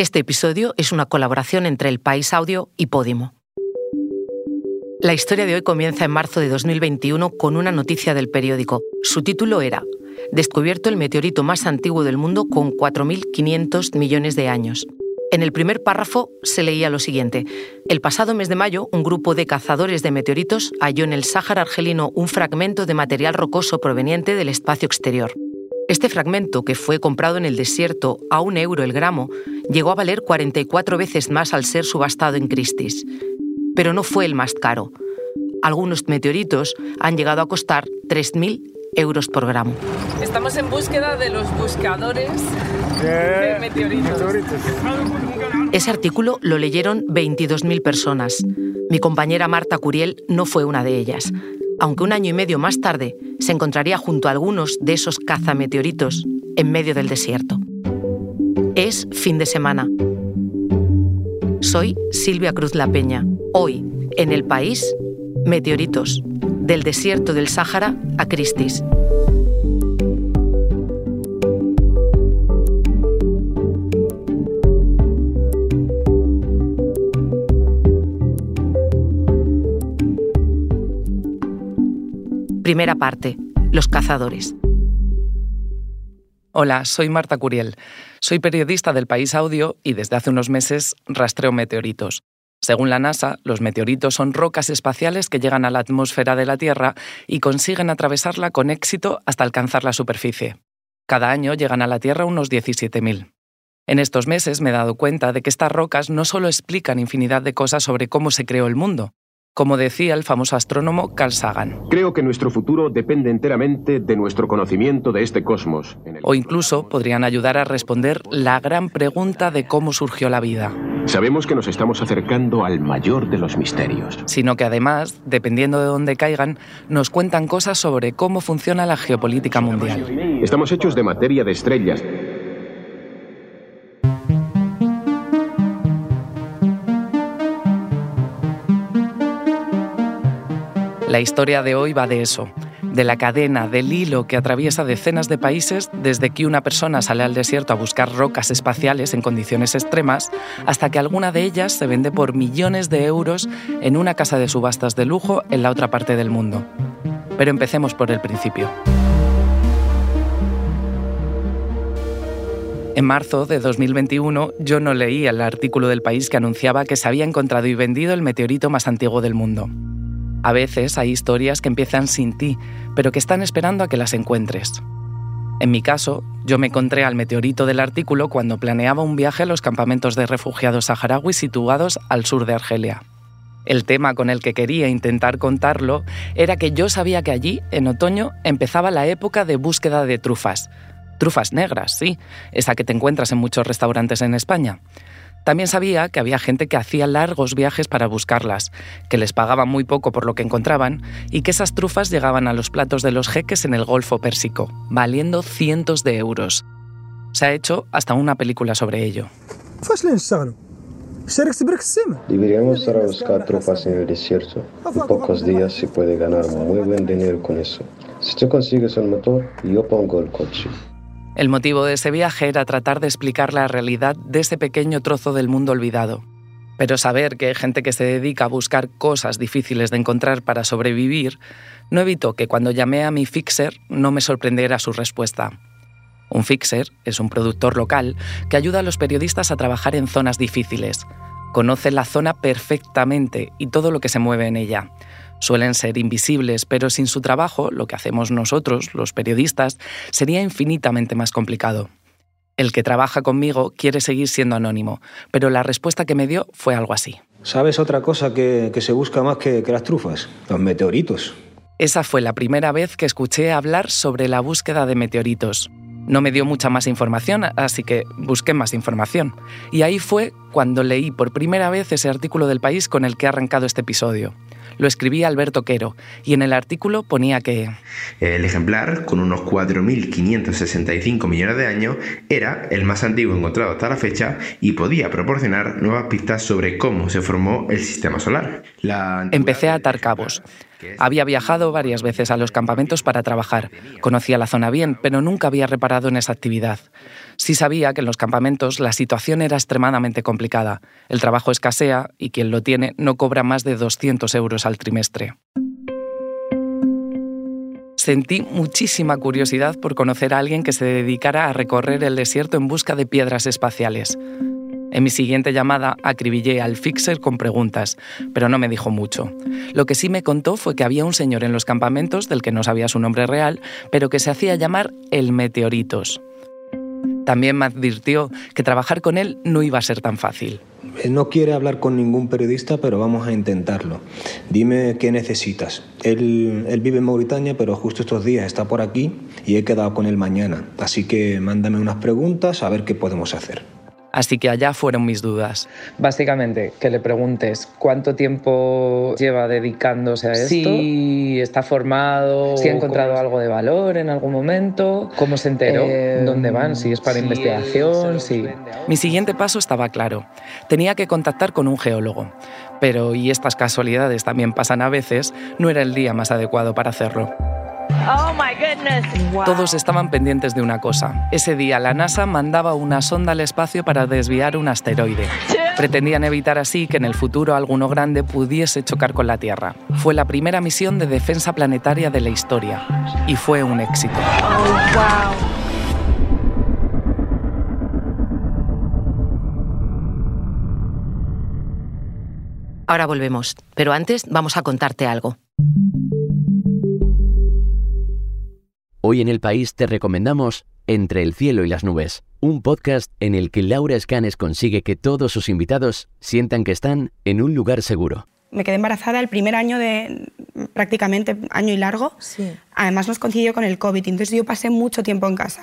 Este episodio es una colaboración entre El País Audio y Podimo. La historia de hoy comienza en marzo de 2021 con una noticia del periódico. Su título era Descubierto el meteorito más antiguo del mundo con 4.500 millones de años. En el primer párrafo se leía lo siguiente. El pasado mes de mayo, un grupo de cazadores de meteoritos halló en el Sáhara argelino un fragmento de material rocoso proveniente del espacio exterior. Este fragmento, que fue comprado en el desierto a un euro el gramo, llegó a valer 44 veces más al ser subastado en Christie's. Pero no fue el más caro. Algunos meteoritos han llegado a costar 3.000 euros por gramo. Estamos en búsqueda de los buscadores de meteoritos. Ese artículo lo leyeron 22.000 personas. Mi compañera Marta Curiel no fue una de ellas, aunque un año y medio más tarde se encontraría junto a algunos de esos cazameteoritos en medio del desierto. Es fin de semana. Soy Silvia Cruz La Peña. Hoy, en el país, meteoritos, del desierto del Sáhara a Christie's. Primera parte. Los cazadores. Hola, soy Marta Curiel. Soy periodista del País Audio y desde hace unos meses rastreo meteoritos. Según la NASA, los meteoritos son rocas espaciales que llegan a la atmósfera de la Tierra y consiguen atravesarla con éxito hasta alcanzar la superficie. Cada año llegan a la Tierra unos 17.000. En estos meses me he dado cuenta de que estas rocas no solo explican infinidad de cosas sobre cómo se creó el mundo, como decía el famoso astrónomo Carl Sagan. Creo que nuestro futuro depende enteramente de nuestro conocimiento de este cosmos. O incluso podrían ayudar a responder la gran pregunta de cómo surgió la vida. Sabemos que nos estamos acercando al mayor de los misterios. Sino que además, dependiendo de dónde caigan, nos cuentan cosas sobre cómo funciona la geopolítica mundial. Estamos hechos de materia de estrellas. La historia de hoy va de eso, de la cadena, del hilo que atraviesa decenas de países desde que una persona sale al desierto a buscar rocas espaciales en condiciones extremas hasta que alguna de ellas se vende por millones de euros en una casa de subastas de lujo en la otra parte del mundo. Pero empecemos por el principio. En marzo de 2021 yo no leí el artículo del país que anunciaba que se había encontrado y vendido el meteorito más antiguo del mundo. A veces hay historias que empiezan sin ti, pero que están esperando a que las encuentres. En mi caso, yo me encontré al meteorito del artículo cuando planeaba un viaje a los campamentos de refugiados saharauis situados al sur de Argelia. El tema con el que quería intentar contarlo era que yo sabía que allí, en otoño, empezaba la época de búsqueda de trufas. Trufas negras, sí, esa que te encuentras en muchos restaurantes en España. También sabía que había gente que hacía largos viajes para buscarlas, que les pagaban muy poco por lo que encontraban y que esas trufas llegaban a los platos de los jeques en el Golfo Pérsico, valiendo cientos de euros. Se ha hecho hasta una película sobre ello. Deberíamos estar a buscar trufas en el desierto. En pocos días se puede ganar muy buen dinero con eso. Si tú consigues el motor, yo pongo el coche. El motivo de ese viaje era tratar de explicar la realidad de ese pequeño trozo del mundo olvidado. Pero saber que hay gente que se dedica a buscar cosas difíciles de encontrar para sobrevivir no evitó que cuando llamé a mi fixer no me sorprendiera su respuesta. Un fixer es un productor local que ayuda a los periodistas a trabajar en zonas difíciles. Conoce la zona perfectamente y todo lo que se mueve en ella suelen ser invisibles, pero sin su trabajo, lo que hacemos nosotros, los periodistas, sería infinitamente más complicado. El que trabaja conmigo quiere seguir siendo anónimo, pero la respuesta que me dio fue algo así. ¿Sabes otra cosa que, se busca más que, que las trufas? Los meteoritos. Esa fue la primera vez que escuché hablar sobre la búsqueda de meteoritos. No me dio mucha más información, así que busqué más información. Y ahí fue cuando leí por primera vez ese artículo del país con el que he arrancado este episodio lo escribía Alberto Quero y en el artículo ponía que... El ejemplar, con unos 4.565 millones de años, era el más antiguo encontrado hasta la fecha y podía proporcionar nuevas pistas sobre cómo se formó el sistema solar. Empecé a atar cabos. Había viajado varias veces a los campamentos para trabajar. Conocía la zona bien, pero nunca había reparado en esa actividad. Sí sabía que en los campamentos la situación era extremadamente complicada. El trabajo escasea y quien lo tiene no cobra más de 200 euros al trimestre. Sentí muchísima curiosidad por conocer a alguien que se dedicara a recorrer el desierto en busca de piedras espaciales. En mi siguiente llamada acribillé al fixer con preguntas, pero no me dijo mucho. Lo que sí me contó fue que había un señor en los campamentos del que no sabía su nombre real, pero que se hacía llamar el Meteoritos. También me advirtió que trabajar con él no iba a ser tan fácil. No quiere hablar con ningún periodista, pero vamos a intentarlo. Dime qué necesitas. Él, él, vive en Mauritania, pero justo estos días está por aquí y he quedado con él mañana. Así que mándame unas preguntas a ver qué podemos hacer. Así que allá fueron mis dudas. Básicamente, que le preguntes cuánto tiempo lleva dedicándose a esto, si está formado, si ha encontrado algo de valor en algún momento, cómo se enteró, eh, dónde van, si es para investigación, si... Mi siguiente paso estaba claro. Tenía que contactar con un geólogo. Pero, y estas casualidades también pasan a veces, no era el día más adecuado para hacerlo. Oh my goodness. Todos estaban pendientes de una cosa. Ese día la NASA mandaba una sonda al espacio para desviar un asteroide. Pretendían evitar así que en el futuro alguno grande pudiese chocar con la Tierra. Fue la primera misión de defensa planetaria de la historia y fue un éxito. Oh, wow. Ahora volvemos, pero antes vamos a contarte algo. Hoy en el país te recomendamos Entre el cielo y las nubes, un podcast en el que Laura Escanes consigue que todos sus invitados sientan que están en un lugar seguro. Me quedé embarazada el primer año de prácticamente año y largo. Sí. Además nos coincidió con el COVID, entonces yo pasé mucho tiempo en casa.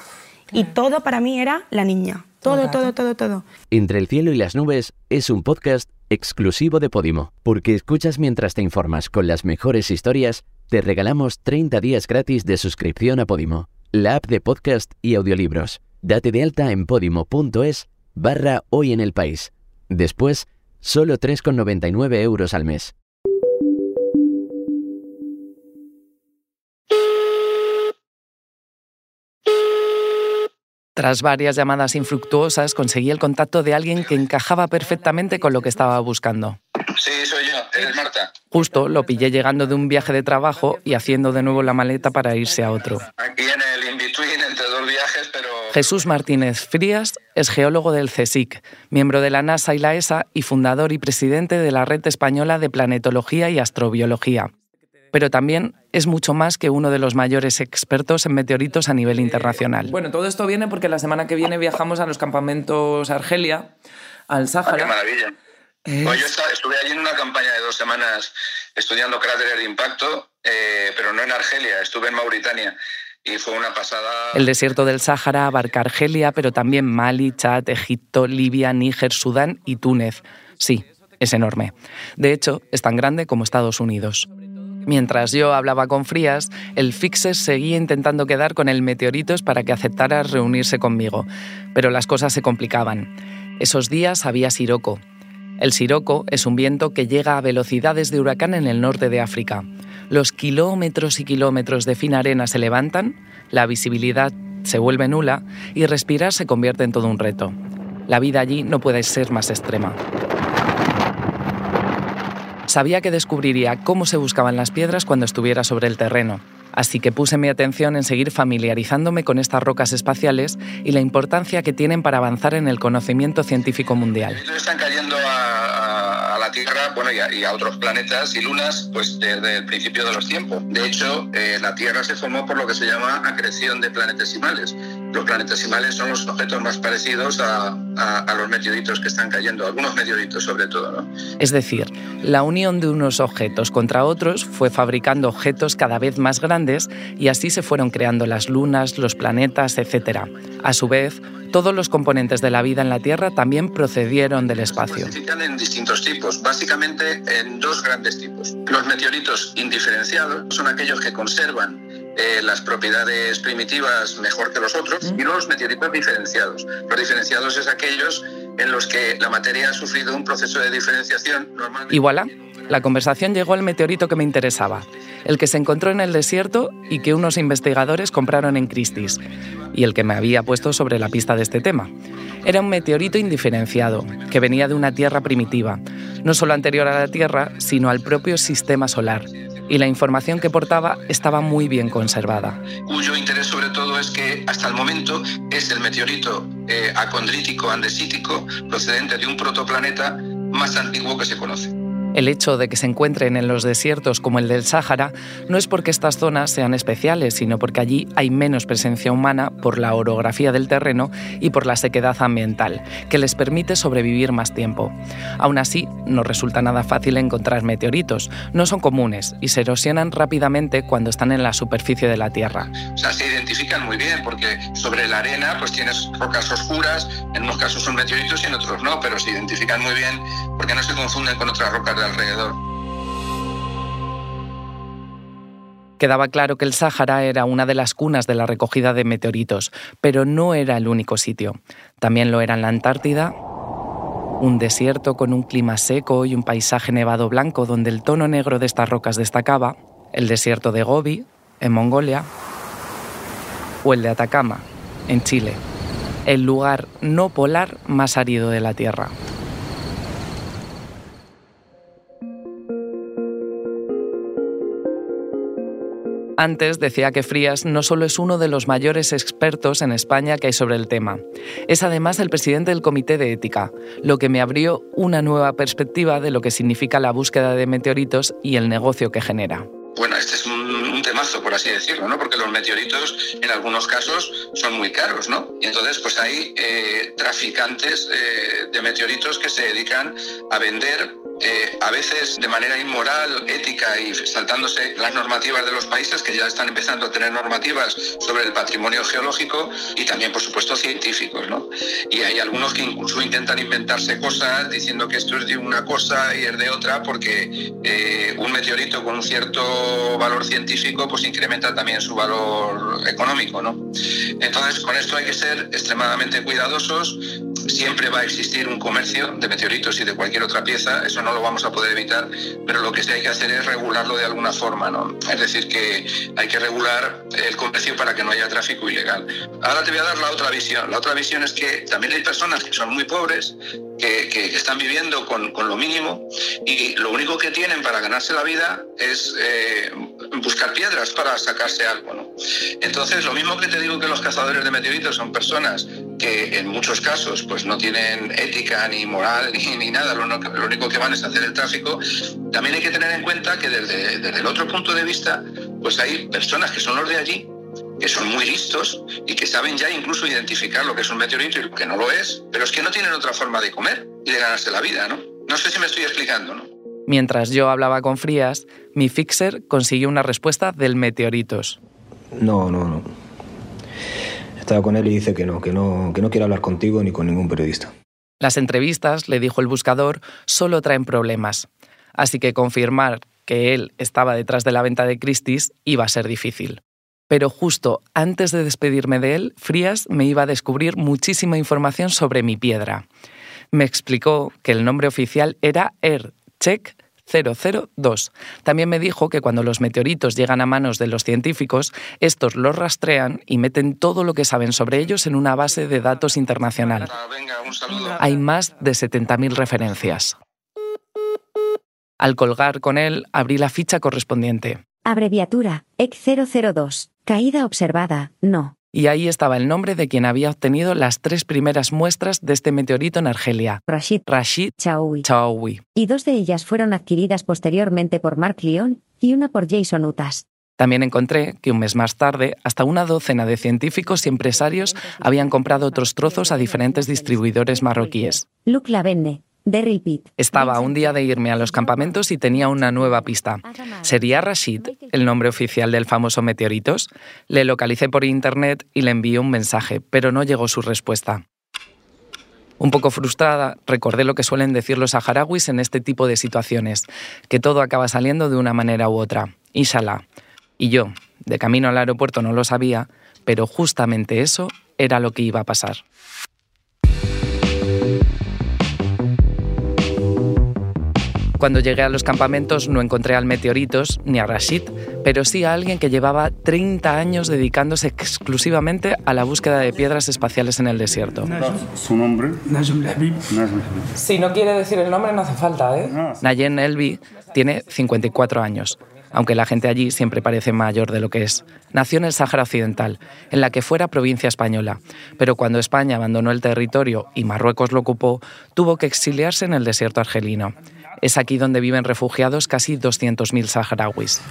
Y todo para mí era la niña. Todo, todo, todo, todo. Entre el cielo y las nubes es un podcast exclusivo de Podimo, porque escuchas mientras te informas con las mejores historias te regalamos 30 días gratis de suscripción a Podimo, la app de podcast y audiolibros. Date de alta en podimo.es barra hoy en el país. Después, solo 3,99 euros al mes. Tras varias llamadas infructuosas, conseguí el contacto de alguien que encajaba perfectamente con lo que estaba buscando. Sí, soy yo, eres Marta. Justo lo pillé llegando de un viaje de trabajo y haciendo de nuevo la maleta para irse a otro. Aquí en el in-between entre dos viajes, pero... Jesús Martínez Frías es geólogo del CSIC, miembro de la NASA y la ESA y fundador y presidente de la Red Española de Planetología y Astrobiología pero también es mucho más que uno de los mayores expertos en meteoritos a nivel internacional. Bueno, todo esto viene porque la semana que viene viajamos a los campamentos Argelia, al Sáhara. ¡Qué maravilla! Yo estuve allí en una campaña de dos semanas estudiando cráteres de impacto, eh, pero no en Argelia, estuve en Mauritania. Y fue una pasada. El desierto del Sáhara abarca Argelia, pero también Mali, Chad, Egipto, Libia, Níger, Sudán y Túnez. Sí, es enorme. De hecho, es tan grande como Estados Unidos. Mientras yo hablaba con Frías, el Fixes seguía intentando quedar con el Meteoritos para que aceptara reunirse conmigo, pero las cosas se complicaban. Esos días había siroco. El siroco es un viento que llega a velocidades de huracán en el norte de África. Los kilómetros y kilómetros de fina arena se levantan, la visibilidad se vuelve nula y respirar se convierte en todo un reto. La vida allí no puede ser más extrema. Sabía que descubriría cómo se buscaban las piedras cuando estuviera sobre el terreno, así que puse mi atención en seguir familiarizándome con estas rocas espaciales y la importancia que tienen para avanzar en el conocimiento científico mundial. Tierra bueno, y a, otros planetas y lunas pues desde el principio de los tiempos. De hecho, eh, la Tierra se formó por lo que se llama acreción de planetesimales los planetesimales son los objetos más parecidos a, los meteoritos que están cayendo, algunos meteoritos sobre todo. ¿no? Es decir, la unión de unos objetos contra otros fue fabricando objetos cada vez más grandes y así se fueron creando las lunas, los planetas, etc. A su vez, todos los componentes de la vida en la Tierra también procedieron del espacio. Se clasifican en distintos tipos, básicamente en dos grandes tipos. Los meteoritos indiferenciados son aquellos que conservan eh, las propiedades primitivas mejor que los otros, y los meteoritos diferenciados. Los diferenciados es aquellos en los que la materia ha sufrido un proceso de diferenciación normal. Y voilà, la conversación llegó al meteorito que me interesaba, el que se encontró en el desierto y que unos investigadores compraron en Christie's, y el que me había puesto sobre la pista de este tema. Era un meteorito indiferenciado, que venía de una Tierra primitiva, no solo anterior a la Tierra, sino al propio sistema solar, y la información que portaba estaba muy bien conservada. Cuyo interés sobre todo es que hasta el momento es el meteorito eh, acondrítico andesítico procedente de un protoplaneta más antiguo que se conoce. El hecho de que se encuentren en los desiertos como el del Sáhara no es porque estas zonas sean especiales, sino porque allí hay menos presencia humana por la orografía del terreno y por la sequedad ambiental, que les permite sobrevivir más tiempo. Aún así, no resulta nada fácil encontrar meteoritos, no son comunes y se erosionan rápidamente cuando están en la superficie de la Tierra. O sea, se identifican muy bien porque sobre la arena pues tienes rocas oscuras, en unos casos son meteoritos y en otros no, pero se identifican muy bien porque no se confunden con otras rocas de alrededor. Quedaba claro que el Sáhara era una de las cunas de la recogida de meteoritos, pero no era el único sitio. También lo eran la Antártida, un desierto con un clima seco y un paisaje nevado blanco donde el tono negro de estas rocas destacaba, el desierto de Gobi, en Mongolia, o el de Atacama, en Chile, el lugar no polar más árido de la Tierra. Antes decía que Frías no solo es uno de los mayores expertos en España que hay sobre el tema, es además el presidente del Comité de Ética, lo que me abrió una nueva perspectiva de lo que significa la búsqueda de meteoritos y el negocio que genera. Bueno, este es un, temazo, por así decirlo, ¿no? Porque los meteoritos en algunos casos son muy caros, ¿no? Y entonces pues hay eh, traficantes eh, de meteoritos que se dedican a vender eh, a veces de manera inmoral, ética y saltándose las normativas de los países que ya están empezando a tener normativas sobre el patrimonio geológico y también, por supuesto, científicos. ¿no? Y hay algunos que incluso intentan inventarse cosas diciendo que esto es de una cosa y es de otra porque eh, un meteorito con un cierto valor científico pues incrementa también su valor económico. ¿no? Entonces, con esto hay que ser extremadamente cuidadosos siempre va a existir un comercio de meteoritos y de cualquier otra pieza, eso no lo vamos a poder evitar, pero lo que sí hay que hacer es regularlo de alguna forma, ¿no? Es decir, que hay que regular el comercio para que no haya tráfico ilegal. Ahora te voy a dar la otra visión. La otra visión es que también hay personas que son muy pobres, que, que, están viviendo con, con, lo mínimo y lo único que tienen para ganarse la vida es eh, buscar piedras para sacarse algo. ¿no? Entonces, lo mismo que te digo que los cazadores de meteoritos son personas que en muchos casos pues no tienen ética ni moral ni, ni nada, lo, lo, único que van es hacer el tráfico, también hay que tener en cuenta que desde, desde el otro punto de vista pues hay personas que son los de allí que son muy listos y que saben ya incluso identificar lo que es un meteorito y lo que no lo es, pero es que no tienen otra forma de comer y de ganarse la vida, ¿no? No sé si me estoy explicando, ¿no? Mientras yo hablaba con Frías, mi fixer consiguió una respuesta del meteoritos. No, no, no. Estaba con él y dice que no, que no, que no quiere hablar contigo ni con ningún periodista. Las entrevistas, le dijo el buscador, solo traen problemas. Así que confirmar que él estaba detrás de la venta de Christie's iba a ser difícil. Pero justo antes de despedirme de él, Frías me iba a descubrir muchísima información sobre mi piedra. Me explicó que el nombre oficial era Check 002. También me dijo que cuando los meteoritos llegan a manos de los científicos, estos los rastrean y meten todo lo que saben sobre ellos en una base de datos internacional. Hay más de 70.000 referencias. Al colgar con él, abrí la ficha correspondiente. Abreviatura, EC002. Caída observada, no. Y ahí estaba el nombre de quien había obtenido las tres primeras muestras de este meteorito en Argelia. Rashid. Rashid Chaoui. Y dos de ellas fueron adquiridas posteriormente por Mark Lyon y una por Jason Utas. También encontré que un mes más tarde, hasta una docena de científicos y empresarios habían comprado otros trozos a diferentes distribuidores marroquíes. Luke Lavenne, estaba un día de irme a los campamentos y tenía una nueva pista. ¿Sería Rashid el nombre oficial del famoso meteoritos? Le localicé por internet y le envié un mensaje, pero no llegó su respuesta. Un poco frustrada, recordé lo que suelen decir los saharauis en este tipo de situaciones, que todo acaba saliendo de una manera u otra. Inshallah. Y yo, de camino al aeropuerto no lo sabía, pero justamente eso era lo que iba a pasar. Cuando llegué a los campamentos no encontré al Meteoritos ni a Rashid, pero sí a alguien que llevaba 30 años dedicándose exclusivamente a la búsqueda de piedras espaciales en el desierto. Su nombre, Si no quiere decir el nombre no hace falta, ¿eh? Nayen Elbi tiene 54 años aunque la gente allí siempre parece mayor de lo que es. Nació en el Sáhara Occidental, en la que fuera provincia española, pero cuando España abandonó el territorio y Marruecos lo ocupó, tuvo que exiliarse en el desierto argelino. Es aquí donde viven refugiados casi 200.000 saharauis.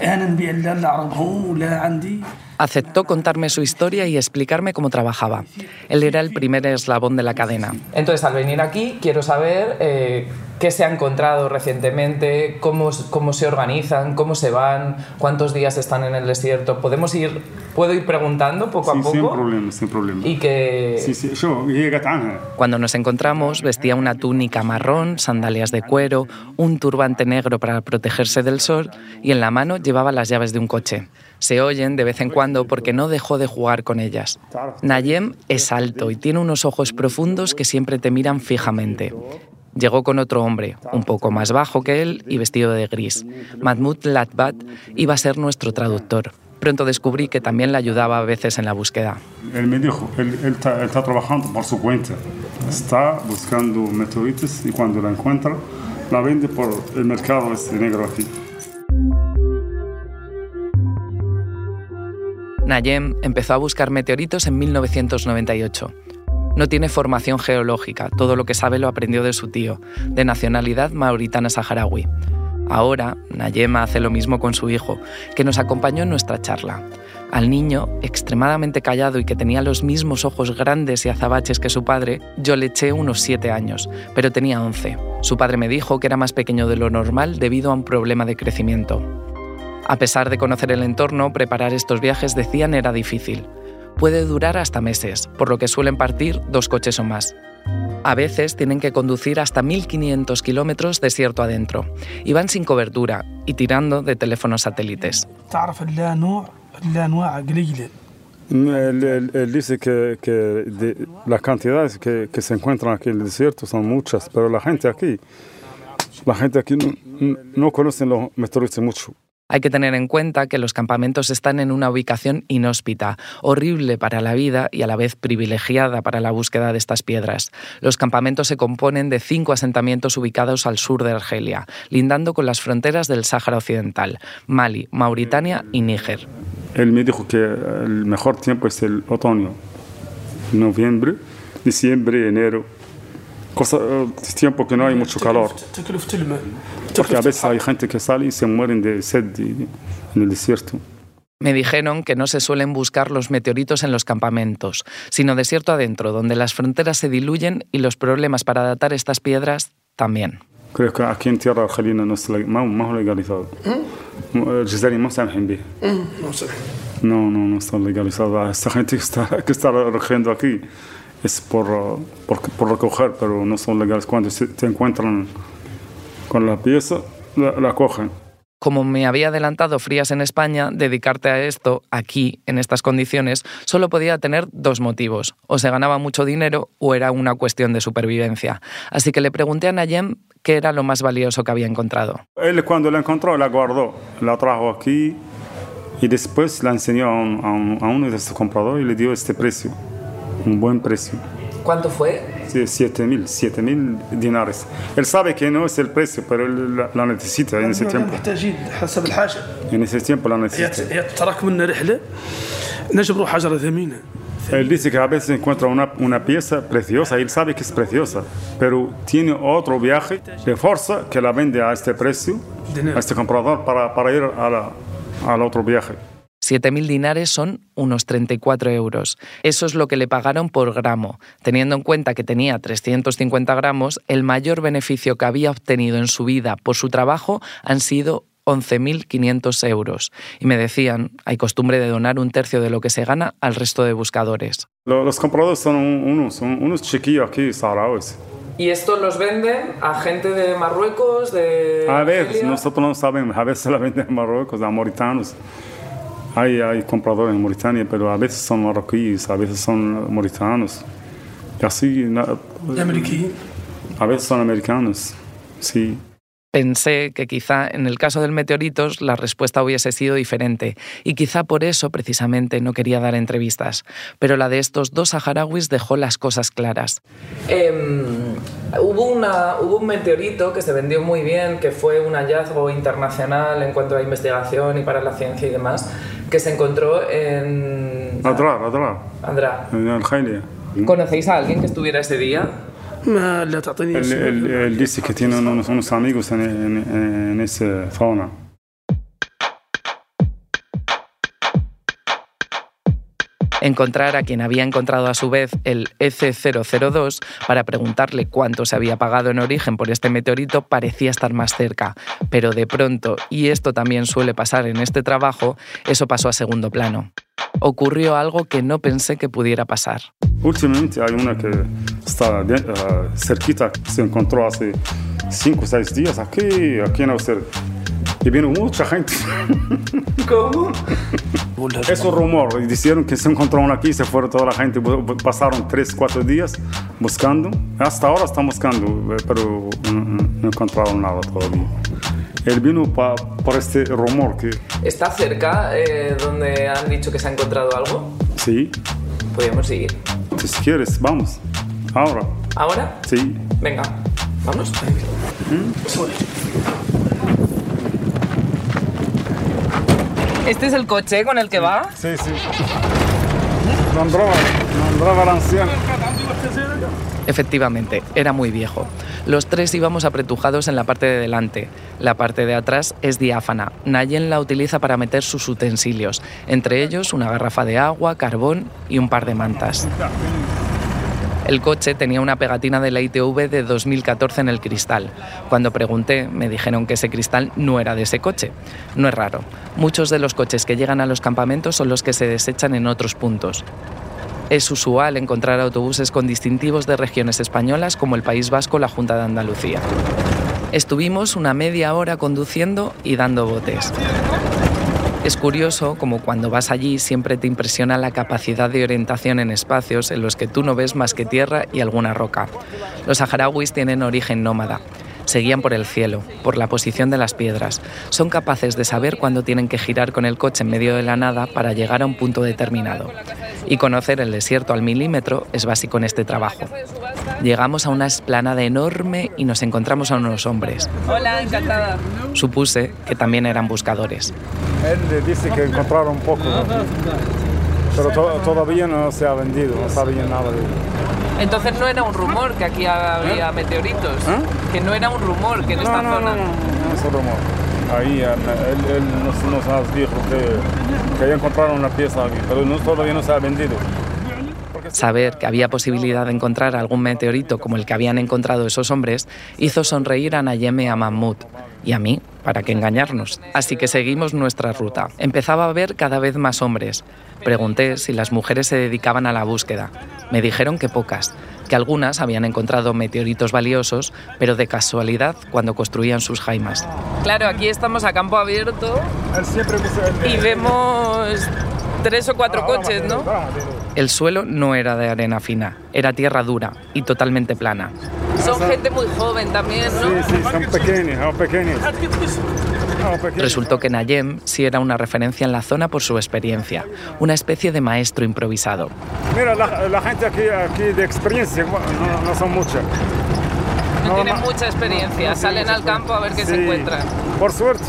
Aceptó contarme su historia y explicarme cómo trabajaba. Él era el primer eslabón de la cadena. Entonces, al venir aquí, quiero saber eh, qué se ha encontrado recientemente, cómo, cómo se organizan, cómo se van, cuántos días están en el desierto. ¿Podemos ir, puedo ir preguntando poco a poco? Sin problema, sin problema. Y que... Sí, sí, yo, Cuando nos encontramos, vestía una túnica marrón, sandalias de cuero, un turbante negro para protegerse del sol y en la mano llevaba las llaves de un coche. Se oyen de vez en cuando porque no dejó de jugar con ellas. Nayem es alto y tiene unos ojos profundos que siempre te miran fijamente. Llegó con otro hombre, un poco más bajo que él y vestido de gris. Mahmoud Latbat iba a ser nuestro traductor. Pronto descubrí que también le ayudaba a veces en la búsqueda. Él me dijo, él, está, trabajando por su cuenta. Está buscando meteoritos y cuando la encuentra, la vende por el mercado este negro aquí. Nayem empezó a buscar meteoritos en 1998. No tiene formación geológica, todo lo que sabe lo aprendió de su tío, de nacionalidad mauritana saharaui. Ahora, Nayem hace lo mismo con su hijo, que nos acompañó en nuestra charla. Al niño, extremadamente callado y que tenía los mismos ojos grandes y azabaches que su padre, yo le eché unos siete años, pero tenía once. Su padre me dijo que era más pequeño de lo normal debido a un problema de crecimiento. A pesar de conocer el entorno, preparar estos viajes decían era difícil. Puede durar hasta meses, por lo que suelen partir dos coches o más. A veces tienen que conducir hasta 1.500 kilómetros desierto adentro y van sin cobertura y tirando de teléfonos satélites. Él, dice que, las cantidades que, se encuentran aquí en el desierto son muchas, pero la gente aquí, la gente aquí no, no conoce los meteoritos mucho. Hay que tener en cuenta que los campamentos están en una ubicación inhóspita, horrible para la vida y a la vez privilegiada para la búsqueda de estas piedras. Los campamentos se componen de cinco asentamientos ubicados al sur de Argelia, lindando con las fronteras del Sáhara Occidental, Mali, Mauritania y Níger. Él me dijo que el mejor tiempo es el otoño, noviembre, diciembre, enero cosa, tiempo que no hay mucho calor. Porque a veces hay gente que sale y se mueren de sed en el desierto. Me dijeron que no se suelen buscar los meteoritos en los campamentos, sino desierto adentro, donde las fronteras se diluyen y los problemas para datar estas piedras también. Creo que aquí en tierra argelina no es más legalizado. Eh, no, no, no no está legalizado. Esta gente que está, que está recogiendo aquí es por, por, por recoger, pero no son legales. Cuando se, te encuentran con la pieza, la, la cogen. Como me había adelantado Frías en España, dedicarte a esto, aquí, en estas condiciones, solo podía tener dos motivos. O se ganaba mucho dinero o era una cuestión de supervivencia. Así que le pregunté a Nayem qué era lo más valioso que había encontrado. Él cuando la encontró, la guardó, la trajo aquí y después la enseñó a, un, a uno de sus compradores y le dio este precio un buen precio. ¿Cuánto fue? 7 mil, 7 mil dinares. Él sabe que no es el precio, pero él la, necesita en ese tiempo. En ese tiempo la necesita. Él dice que a veces encuentra una, una pieza preciosa él sabe que es preciosa, pero tiene otro viaje de fuerza que la vende a este precio, a este comprador, para, para ir a la, al otro viaje. 7.000 dinares son unos 34 euros. Eso es lo que le pagaron por gramo. Teniendo en cuenta que tenía 350 gramos, el mayor beneficio que había obtenido en su vida por su trabajo han sido 11.500 euros. Y me decían, hay costumbre de donar un tercio de lo que se gana al resto de buscadores. Los compradores son unos, unos chiquillos aquí, saharauis. ¿Y estos los venden a gente de Marruecos, de... A ver, nosotros no sabemos, a veces la venden a Marruecos, a mauritanos. Hay, hay compradores en Mauritania, pero a veces son marroquíes, a veces son mauritanos. Y así. ¿Americanos? A veces son americanos, sí. Pensé que quizá en el caso del meteoritos la respuesta hubiese sido diferente y quizá por eso precisamente no quería dar entrevistas. Pero la de estos dos saharauis dejó las cosas claras. Em, hubo, una, hubo un meteorito que se vendió muy bien, que fue un hallazgo internacional en cuanto a investigación y para la ciencia y demás, que se encontró en... Adra, Adra. Andrá. En Al ¿Conocéis a alguien que estuviera ese día? Él, dice que tiene unos, unos amigos en, en, en esa zona. Encontrar a quien había encontrado a su vez el EC002 para preguntarle cuánto se había pagado en origen por este meteorito parecía estar más cerca, pero de pronto, y esto también suele pasar en este trabajo, eso pasó a segundo plano. Ocurrió algo que no pensé que pudiera pasar. Últimamente hay una que está uh, cerquita, se encontró hace 5 o 6 días aquí, aquí en Australia y vino mucha gente. ¿Cómo? Es un rumor. Dijeron que se encontró uno aquí, se fueron toda la gente. Pasaron tres, cuatro días buscando. Hasta ahora están buscando, eh, pero no, encontraron nada todavía. Él vino por este rumor que... ¿Está cerca eh, donde han dicho que se ha encontrado algo? Sí. Podríamos seguir. Si quieres, vamos. Ahora. ¿Ahora? Sí. Venga, vamos. ¿Mm? ¿Este es el coche con el que va? Sí, sí. Nombraba, nombraba al anciano. Efectivamente, era muy viejo. Los tres íbamos apretujados en la parte de delante. La parte de atrás es diáfana. Nayen la utiliza para meter sus utensilios, entre ellos una garrafa de agua, carbón y un par de mantas. El coche tenía una pegatina de la ITV de 2014 en el cristal. Cuando pregunté, me dijeron que ese cristal no era de ese coche. No es raro. Muchos de los coches que llegan a los campamentos son los que se desechan en otros puntos. Es usual encontrar autobuses con distintivos de regiones españolas como el País Vasco o la Junta de Andalucía. Estuvimos una media hora conduciendo y dando botes. Es curioso como cuando vas allí siempre te impresiona la capacidad de orientación en espacios en los que tú no ves más que tierra y alguna roca. Los saharauis tienen origen nómada. Seguían por el cielo, por la posición de las piedras. Son capaces de saber cuándo tienen que girar con el coche en medio de la nada para llegar a un punto determinado. Y conocer el desierto al milímetro es básico en este trabajo. Llegamos a una esplanada enorme y nos encontramos a unos hombres. Hola, encantada. Supuse que también eran buscadores. Él dice que encontraron poco, pero todavía no se ha vendido, no sabían nada de entonces no era un rumor que aquí había ¿Eh? meteoritos, ¿Eh? que no era un rumor que en esta no, zona. No, no, no, es un rumor. Ahí él, nos, dijo que, que encontraron una pieza aquí, pero todavía no se ha vendido. Saber que había posibilidad de encontrar algún meteorito como el que habían encontrado esos hombres hizo sonreír a Nayeme a Mahmoud y a mí, para qué engañarnos. Así que seguimos nuestra ruta. Empezaba a ver cada vez más hombres. Pregunté si las mujeres se dedicaban a la búsqueda. Me dijeron que pocas, que algunas habían encontrado meteoritos valiosos, pero de casualidad cuando construían sus jaimas. Claro, aquí estamos a campo abierto y vemos tres o cuatro coches, ¿no? El suelo no era de arena fina, era tierra dura y totalmente plana. Son gente muy joven también, ¿no? Sí, sí, son pequeños, pequeños. Resultó que Nayem sí era una referencia en la zona por su experiencia, una especie de maestro improvisado. Mira, la, gente aquí, aquí, de experiencia no, son muchas. No, tienen mucha experiencia, salen al campo a ver qué se encuentran. Por suerte.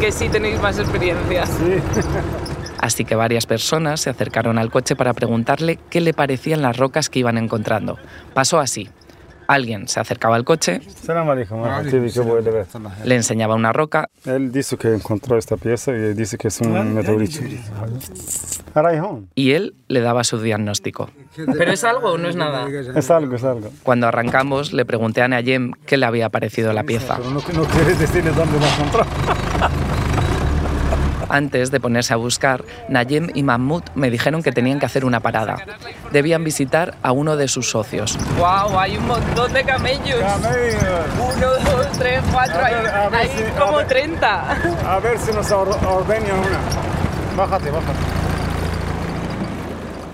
Que sí tenéis más experiencia. Sí. Así que varias personas se acercaron al coche para preguntarle qué le parecían las rocas que iban encontrando. Pasó así. Alguien se acercaba al coche, le enseñaba una roca. Él dice que encontró esta pieza y dice que es un meteorito. Y él le daba su diagnóstico. ¿Pero es algo o no es nada? Es algo, es algo. Cuando arrancamos, le pregunté a Nayem qué le había parecido la pieza. Pero no, no quieres decirle dónde la encontró. Antes de ponerse a buscar, Nayem y Mahmoud me dijeron que tenían que hacer una parada. Debían visitar a uno de sus socios. ¡Wow! Hay un montón de camellos. Camellos. Uno, dos, tres, cuatro. hay, como treinta. A ver si nos ordena una. Bájate, bájate.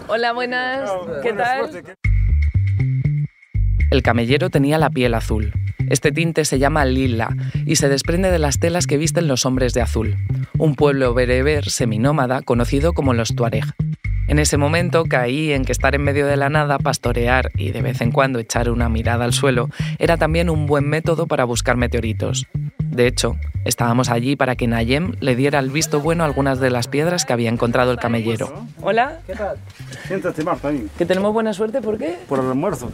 Hola, buenas. ¿Qué tal? El camellero tenía la piel azul Este tinte se llama lila y se desprende de las telas que visten los hombres de azul, un pueblo bereber seminómada conocido como los tuareg. En ese momento caí en que estar en medio de la nada, pastorear y de vez en cuando echar una mirada al suelo era también un buen método para buscar meteoritos. De hecho, estábamos allí para que Nayem le diera el visto bueno a algunas de las piedras que había encontrado el camellero. Hola. ¿Qué tal? Siéntate, Marta, ahí. Que tenemos buena suerte, ¿por qué? Por el almuerzo.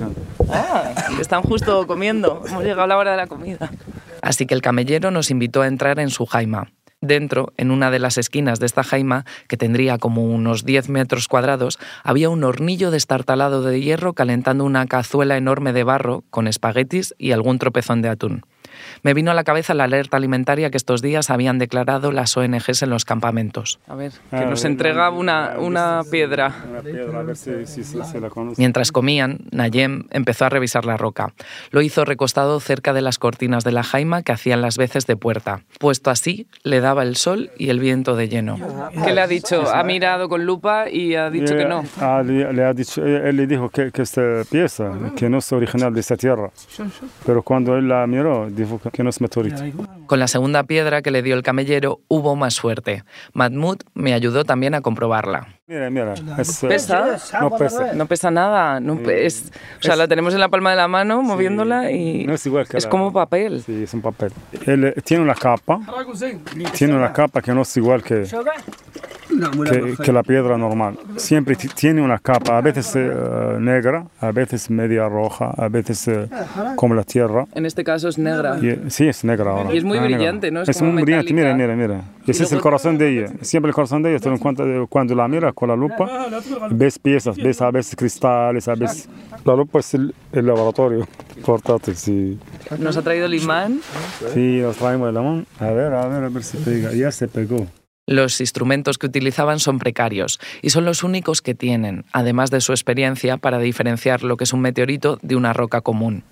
Ah, están justo comiendo. Hemos llegado a la hora de la comida. Así que el camellero nos invitó a entrar en su jaima. Dentro, en una de las esquinas de esta jaima, que tendría como unos 10 metros cuadrados, había un hornillo destartalado de hierro calentando una cazuela enorme de barro con espaguetis y algún tropezón de atún me vino a la cabeza la alerta alimentaria que estos días habían declarado las ONGs en los campamentos. A ver, que nos entrega una, una piedra. Mientras comían, Nayem empezó a revisar la roca. Lo hizo recostado cerca de las cortinas de la jaima que hacían las veces de puerta. Puesto así, le daba el sol y el viento de lleno. ¿Qué le ha dicho? Ha mirado con lupa y ha dicho que no. Ah, le, ha dicho, él le dijo que, que esta pieza, que no es original de esta tierra. Pero cuando él la miró, dijo que no es meteorito. Con la segunda piedra que le dio el camellero hubo más suerte. Mahmoud me ayudó también a comprobarla. Mira, mira. Es, ¿Pesa? No pesa. No pesa nada. No, es, o sea, la tenemos en la palma de la mano moviéndola y no es, igual que es como papel. Sí, es un papel. Él tiene una capa. Tiene una capa que no es igual que, que, que la piedra normal. Siempre tiene una capa, a veces uh, negra, a veces media roja, a veces uh, como la tierra. En este caso es negra. Y, sí, es negra ahora. Y es muy ah, brillante, ¿no? Es, es muy brillante, mira, mira, mira. Ese es el corazón de ella. Siempre el corazón de ella, te cuenta cuando la mira con la lupa, ves piezas, ves a veces cristales, a veces... La lupa es el, el laboratorio portátil, sí. ¿Nos ha traído el imán? Sí, nos traemos el imán. A ver, a ver, a ver si pega. Ya se pegó. Los instrumentos que utilizaban son precarios y son los únicos que tienen, además de su experiencia, para diferenciar lo que es un meteorito de una roca común.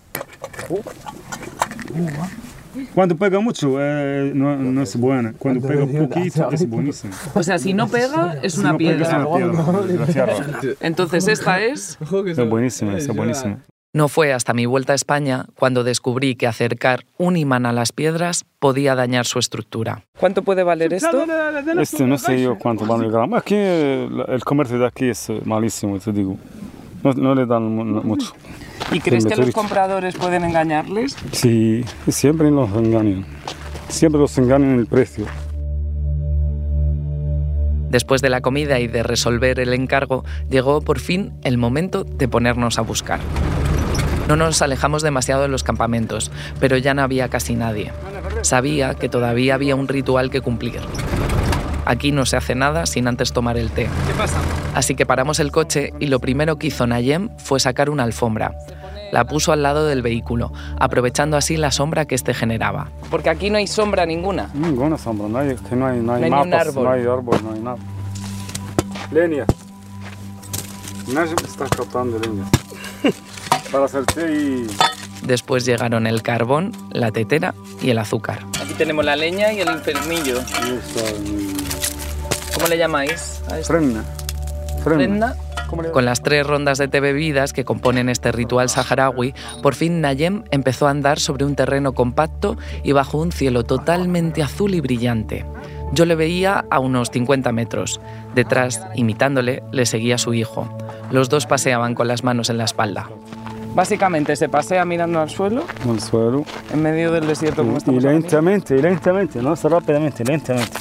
Cuando pega mucho eh, no, no, es buena. Cuando pega poquito es buenísimo. O sea, si no pega es una, no piedra. Pega, es una piedra. Entonces esta es... Es buenísima, es buenísima. No fue hasta mi vuelta a España cuando descubrí que acercar un imán a las piedras podía dañar su estructura. ¿Cuánto puede valer esto? Este no sé yo cuánto vale el gramo. Aquí el comercio de aquí es malísimo, te digo. No, no le dan mucho. ¿Y crees que los compradores pueden engañarles? Sí, siempre los engañan. Siempre los engañan en el precio. Después de la comida y de resolver el encargo, llegó por fin el momento de ponernos a buscar. No nos alejamos demasiado de los campamentos, pero ya no había casi nadie. Sabía que todavía había un ritual que cumplir. Aquí no se hace nada sin antes tomar el té. ¿Qué pasa? Así que paramos el coche y lo primero que hizo Nayem fue sacar una alfombra. La puso al lado del vehículo, aprovechando así la sombra que éste generaba. Porque aquí no hay sombra ninguna. Ninguna sombra, no hay, que no hay, no hay, No hay un árbol. no hay árbol, no hay nada. Leña. Najm está cortando leña. Para hacer té y... Después llegaron el carbón, la tetera y el azúcar. Aquí tenemos la leña y el eso, y- ¿Cómo le llamáis a esto? Frenna. ¿Prenda? Con las tres rondas de té bebidas que componen este ritual saharaui, por fin Nayem empezó a andar sobre un terreno compacto y bajo un cielo totalmente azul y brillante. Yo le veía a unos 50 metros. Detrás, imitándole, le seguía su hijo. Los dos paseaban con las manos en la espalda. Básicamente se pasea mirando al suelo Al suelo. en medio del desierto como Y mismo. lentamente, y lentamente, no es rápidamente, lentamente.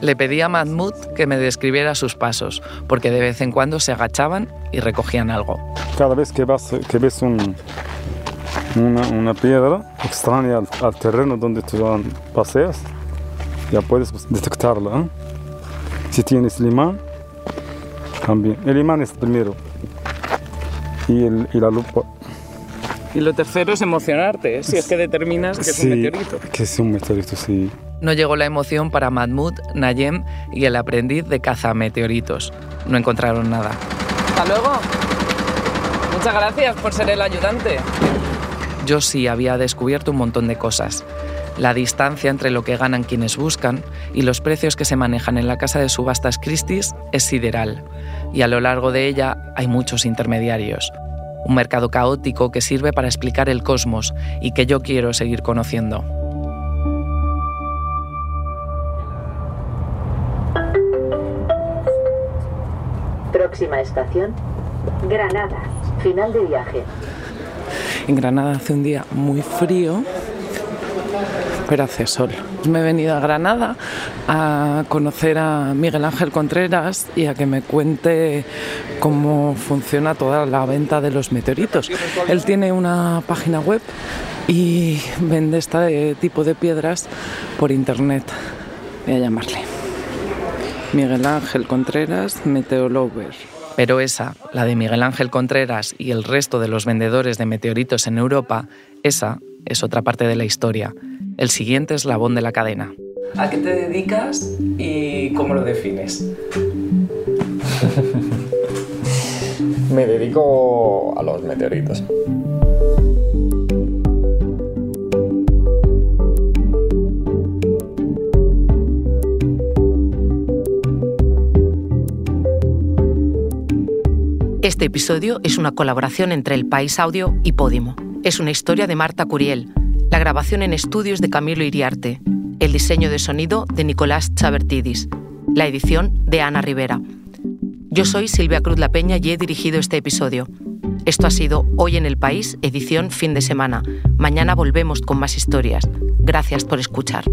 Le pedí a Mahmoud que me describiera sus pasos, porque de vez en cuando se agachaban y recogían algo. Cada vez que, vas, que ves un, una, una piedra extraña al, al terreno donde tú paseas, ya puedes detectarla. ¿eh? Si tienes el imán, también. El imán es primero. Y, el, y la lupa. Y lo tercero es emocionarte, ¿eh? si es que determinas que es un meteorito. Que es un meteorito, sí. No llegó la emoción para Mahmoud, Nayem y el aprendiz de caza meteoritos. No encontraron nada. Hasta luego. Muchas gracias por ser el ayudante. Yo sí había descubierto un montón de cosas. La distancia entre lo que ganan quienes buscan y los precios que se manejan en la casa de subastas Christie's es sideral, y a lo largo de ella hay muchos intermediarios. Un mercado caótico que sirve para explicar el cosmos y que yo quiero seguir conociendo. Próxima estación, Granada, final de viaje. En Granada hace un día muy frío, pero hace sol. Me he venido a Granada a conocer a Miguel Ángel Contreras y a que me cuente cómo funciona toda la venta de los meteoritos. Él tiene una página web y vende este tipo de piedras por internet. Voy a llamarle. Miguel Ángel Contreras, Meteolover. Pero esa, la de Miguel Ángel Contreras y el resto de los vendedores de meteoritos en Europa, esa es otra parte de la historia, el siguiente eslabón de la cadena. ¿A qué te dedicas y cómo lo defines? Me dedico a los meteoritos. Este episodio es una colaboración entre El País Audio y Podimo. Es una historia de Marta Curiel, la grabación en estudios de Camilo Iriarte, el diseño de sonido de Nicolás Chabertidis, la edición de Ana Rivera. Yo soy Silvia Cruz La Peña y he dirigido este episodio. Esto ha sido Hoy en el País, edición fin de semana. Mañana volvemos con más historias. Gracias por escuchar.